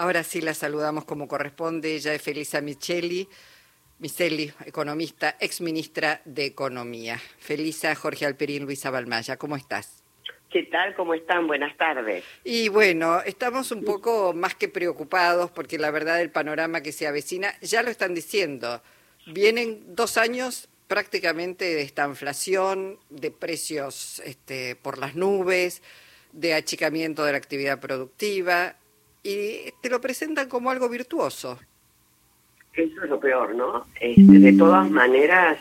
Ahora sí la saludamos como corresponde. Ella es Felisa Micheli, Miceli, economista, ex ministra de Economía. Felisa, Jorge Alperín, Luisa Balmaya, ¿cómo estás? ¿Qué tal? ¿Cómo están? Buenas tardes. Y bueno, estamos un poco más que preocupados porque la verdad el panorama que se avecina, ya lo están diciendo, vienen dos años prácticamente de esta inflación, de precios este, por las nubes, de achicamiento de la actividad productiva, y te lo presentan como algo virtuoso. Eso es lo peor, ¿no? Este, de todas maneras,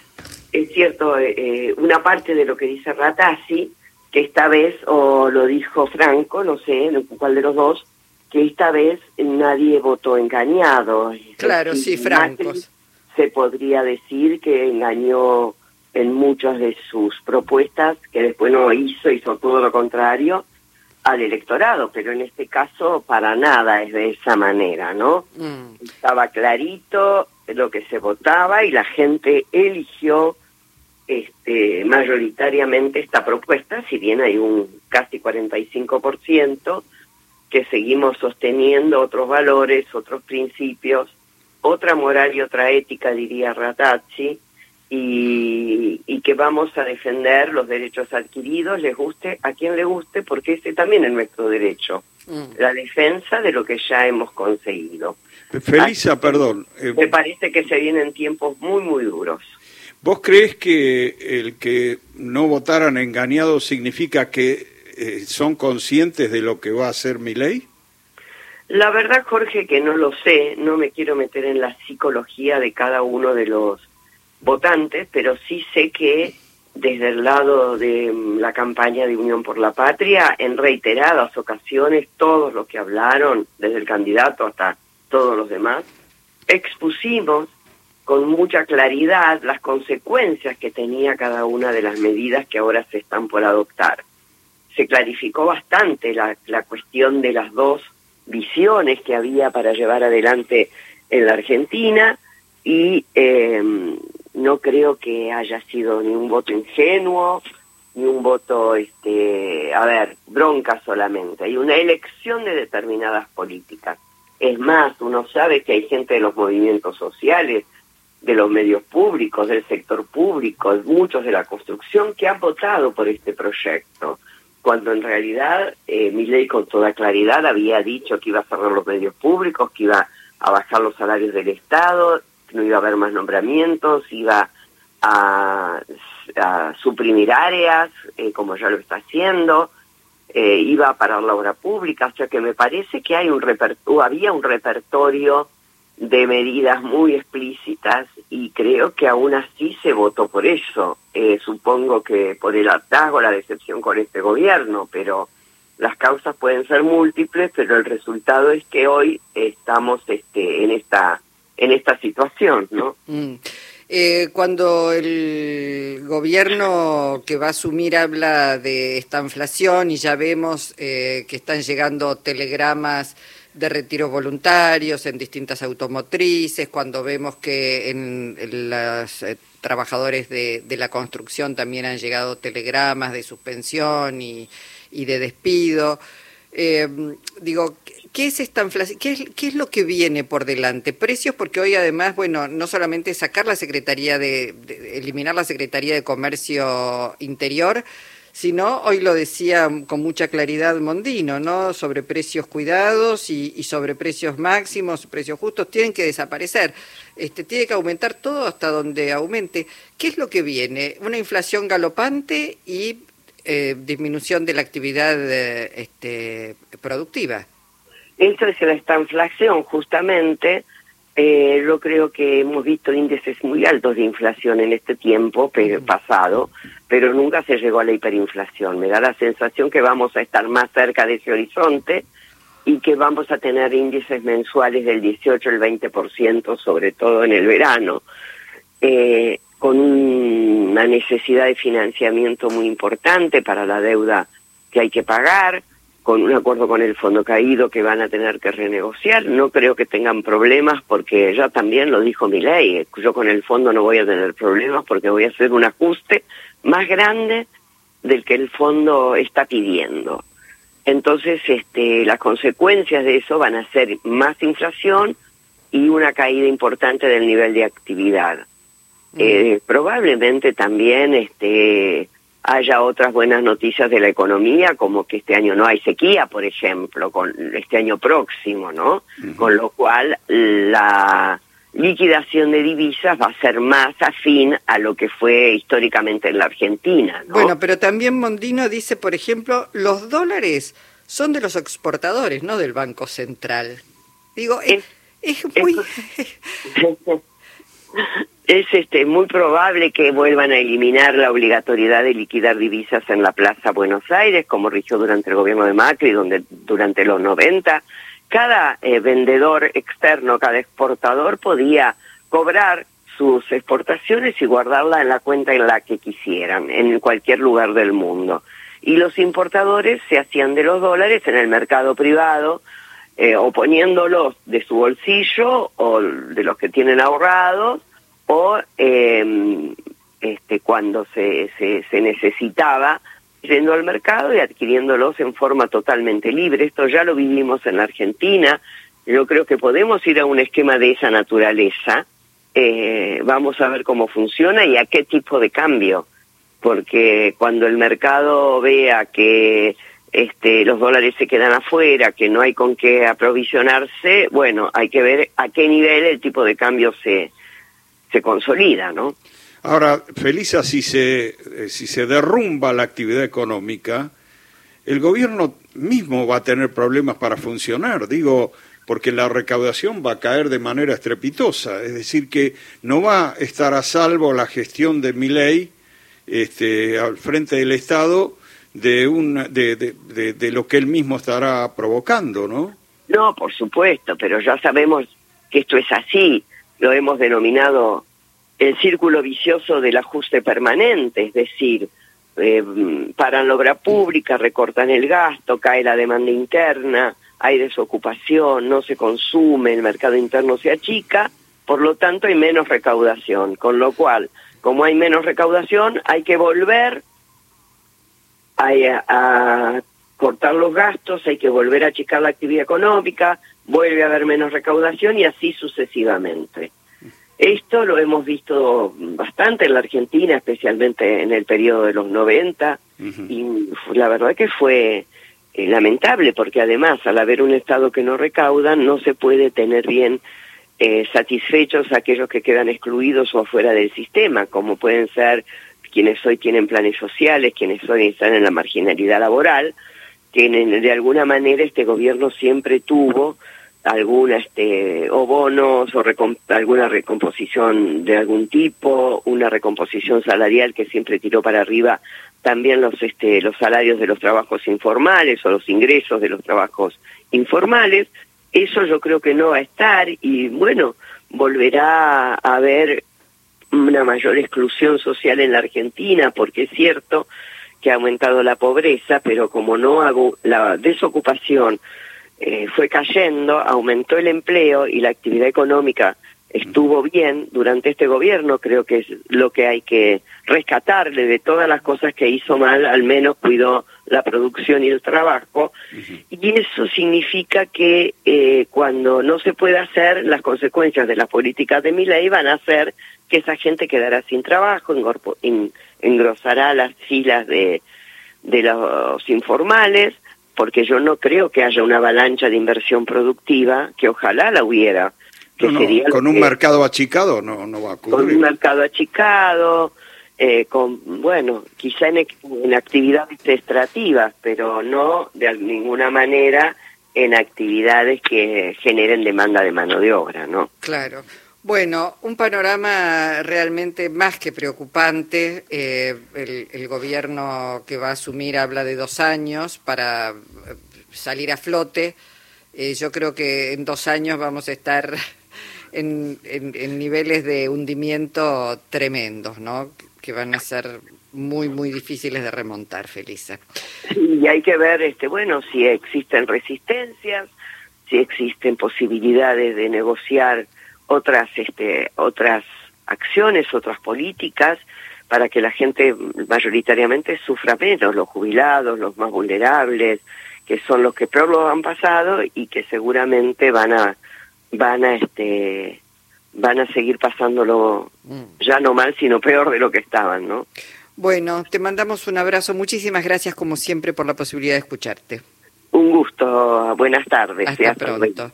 es cierto, eh, una parte de lo que dice Ratazzi, que esta vez, o lo dijo Franco, no sé cuál de los dos, que esta vez nadie votó engañado. Claro, sí, Franco. Se podría decir que engañó en muchas de sus propuestas, que después no hizo, hizo todo lo contrario, al electorado, pero en este caso para nada es de esa manera, ¿no? Mm. Estaba clarito lo que se votaba y la gente eligió este, mayoritariamente esta propuesta, si bien hay un casi 45% que seguimos sosteniendo otros valores, otros principios, otra moral y otra ética, diría Ratazzi, y, y, que vamos a defender los derechos adquiridos, les guste a quien le guste, porque ese también es nuestro derecho, mm. la defensa de lo que ya hemos conseguido. Felisa, perdón. Eh, me parece que se vienen tiempos muy, muy duros. ¿Vos crees que el que no votaran engañados significa que eh, son conscientes de lo que va a hacer mi ley? La verdad, Jorge, que no lo sé, no me quiero meter en la psicología de cada uno de los votantes, pero sí sé que desde el lado de mm, la campaña de Unión por la Patria, en reiteradas ocasiones, todos los que hablaron, desde el candidato hasta todos los demás, expusimos con mucha claridad las consecuencias que tenía cada una de las medidas que ahora se están por adoptar. Se clarificó bastante la, la cuestión de las dos visiones que había para llevar adelante en la Argentina y eh, no creo que haya sido ni un voto ingenuo, ni un voto, este, a ver, bronca solamente. Hay una elección de determinadas políticas. Es más, uno sabe que hay gente de los movimientos sociales, de los medios públicos, del sector público, muchos de la construcción, que han votado por este proyecto, cuando en realidad eh, mi ley con toda claridad había dicho que iba a cerrar los medios públicos, que iba a bajar los salarios del Estado, no iba a haber más nombramientos, iba a, suprimir áreas, eh, como ya lo está haciendo, eh, iba a parar la obra pública, o sea que me parece que hay un había un repertorio de medidas muy explícitas y creo que aún así se votó por eso. Eh, supongo que por el hartazgo, la decepción con este gobierno, pero las causas pueden ser múltiples, pero el resultado es que hoy estamos este, en esta en esta situación, ¿no? Mm. Eh, cuando el gobierno que va a asumir habla de esta inflación y ya vemos eh, que están llegando telegramas de retiros voluntarios en distintas automotrices, cuando vemos que en, los eh, trabajadores de, de, la construcción también han llegado telegramas de suspensión y, y de despido. Eh, digo, ¿qué es esta inflación? ¿Qué es, ¿Qué es, lo que viene por delante? Precios, porque hoy además, bueno, no solamente sacar la Secretaría de, eliminar la Secretaría de Comercio Interior, sino, hoy lo decía con mucha claridad Mondino, ¿no? Sobre precios cuidados y, y sobre precios máximos, precios justos, tienen que desaparecer. Este, tiene que aumentar todo hasta donde aumente. ¿Qué es lo que viene? Una inflación galopante y eh, disminución de la actividad eh, este, productiva. Esto es la estanflación, justamente. Eh, yo creo que hemos visto índices muy altos de inflación en este tiempo pasado, pero nunca se llegó a la hiperinflación. Me da la sensación que vamos a estar más cerca de ese horizonte y que vamos a tener índices mensuales del 18 al 20%, sobre todo en el verano. Eh, con una necesidad de financiamiento muy importante para la deuda que hay que pagar, con un acuerdo con el fondo caído que van a tener que renegociar. No creo que tengan problemas porque ya también lo dijo mi ley. Yo con el fondo no voy a tener problemas porque voy a hacer un ajuste más grande del que el fondo está pidiendo. Entonces, este, las consecuencias de eso van a ser más inflación y una caída importante del nivel de actividad. Mm. Eh, probablemente también este, haya otras buenas noticias de la economía, como que este año no hay sequía, por ejemplo, con este año próximo, ¿no? Con lo cual la liquidación de divisas va a ser más afín a lo que fue históricamente en la Argentina, ¿no? Bueno, pero también Mondino dice, por ejemplo, los dólares son de los exportadores, no del Banco Central. Digo, es, es muy... es este muy probable que vuelvan a eliminar la obligatoriedad de liquidar divisas en la Plaza Buenos Aires, como rigió durante el gobierno de Macri, donde durante los 90 cada eh, vendedor externo, cada exportador podía cobrar sus exportaciones y guardarla en la cuenta en la que quisieran, en cualquier lugar del mundo. Y los importadores se hacían de los dólares en el mercado privado, eh, o poniéndolos de su bolsillo o de los que tienen ahorrados o eh, este, cuando se, se, necesitaba yendo al mercado y adquiriéndolos en forma totalmente libre. Esto ya lo vivimos en la Argentina. Yo creo que podemos ir a un esquema de esa naturaleza. Eh, vamos a ver cómo funciona y a qué tipo de cambio. Porque cuando el mercado vea que este, los dólares se quedan afuera, que no hay con qué aprovisionarse, bueno, hay que ver a qué nivel el tipo de cambio se, se consolida, ¿no? Ahora, Felisa, si se, eh, si se derrumba la actividad económica, el gobierno mismo va a tener problemas para funcionar, digo, porque la recaudación va a caer de manera estrepitosa, es decir, que no va a estar a salvo la gestión de mi ley este, al frente del Estado de, un, de, de, de lo que él mismo estará provocando, ¿no? No, por supuesto, pero ya sabemos que esto es así lo hemos denominado el círculo vicioso del ajuste permanente, es decir, eh, paran la obra pública, recortan el gasto, cae la demanda interna, hay desocupación, no se consume, el mercado interno se achica, por lo tanto hay menos recaudación, con lo cual, como hay menos recaudación, hay que volver a, a cortar los gastos, hay que volver a achicar la actividad económica, vuelve a haber menos recaudación y así sucesivamente. Esto lo hemos visto bastante en la Argentina, especialmente en el periodo de los 90, y la verdad que fue eh, lamentable, porque además al haber un Estado que no recauda, no se puede tener bien eh, satisfechos aquellos que quedan excluidos o afuera del sistema, como pueden ser quienes hoy tienen planes sociales, quienes hoy están en la marginalidad laboral, que de alguna manera este gobierno siempre tuvo alguna este o bonos o alguna recomposición de algún tipo, una recomposición salarial que siempre tiró para arriba también los este los salarios de los trabajos informales o los ingresos de los trabajos informales. Eso yo creo que no va a estar y bueno, volverá a haber una mayor exclusión social en la Argentina porque es cierto que ha aumentado la pobreza, pero como no hago la desocupación eh, fue cayendo, aumentó el empleo y la actividad económica estuvo bien durante este gobierno, creo que es lo que hay que rescatarle de todas las cosas que hizo mal, al menos cuidó la producción y el trabajo, y eso significa que eh, cuando no se puede hacer, las consecuencias de las políticas de mi ley van a hacer que esa gente quedará sin trabajo, engrosará las filas de, de los informales, porque yo no creo que haya una avalancha de inversión productiva, que ojalá la hubiera. Que sería con un mercado achicado no, no va a ocurrir. Con un mercado achicado, eh, con, bueno, quizá en, en actividades extractivas, pero no de ninguna manera en actividades que generen demanda de mano de obra, ¿no? Claro. Bueno, un panorama realmente más que preocupante. Eh, el, gobierno que va a asumir habla de dos años para eh, salir a flote. Eh, yo creo que en dos años vamos a estar en, niveles de hundimiento tremendos, ¿no? Que van a ser muy, muy difíciles de remontar, Felisa. y hay que ver, este, bueno, si existen resistencias, si existen posibilidades de negociar otras este otras acciones, otras políticas para que la gente mayoritariamente sufra menos, los jubilados, los más vulnerables, que son los que peor lo han pasado y que seguramente van a van a este van a seguir pasándolo mm. ya no mal sino peor de lo que estaban no bueno te mandamos un abrazo. Muchísimas gracias como siempre por la posibilidad de escucharte. Un gusto. Buenas tardes. Hasta pronto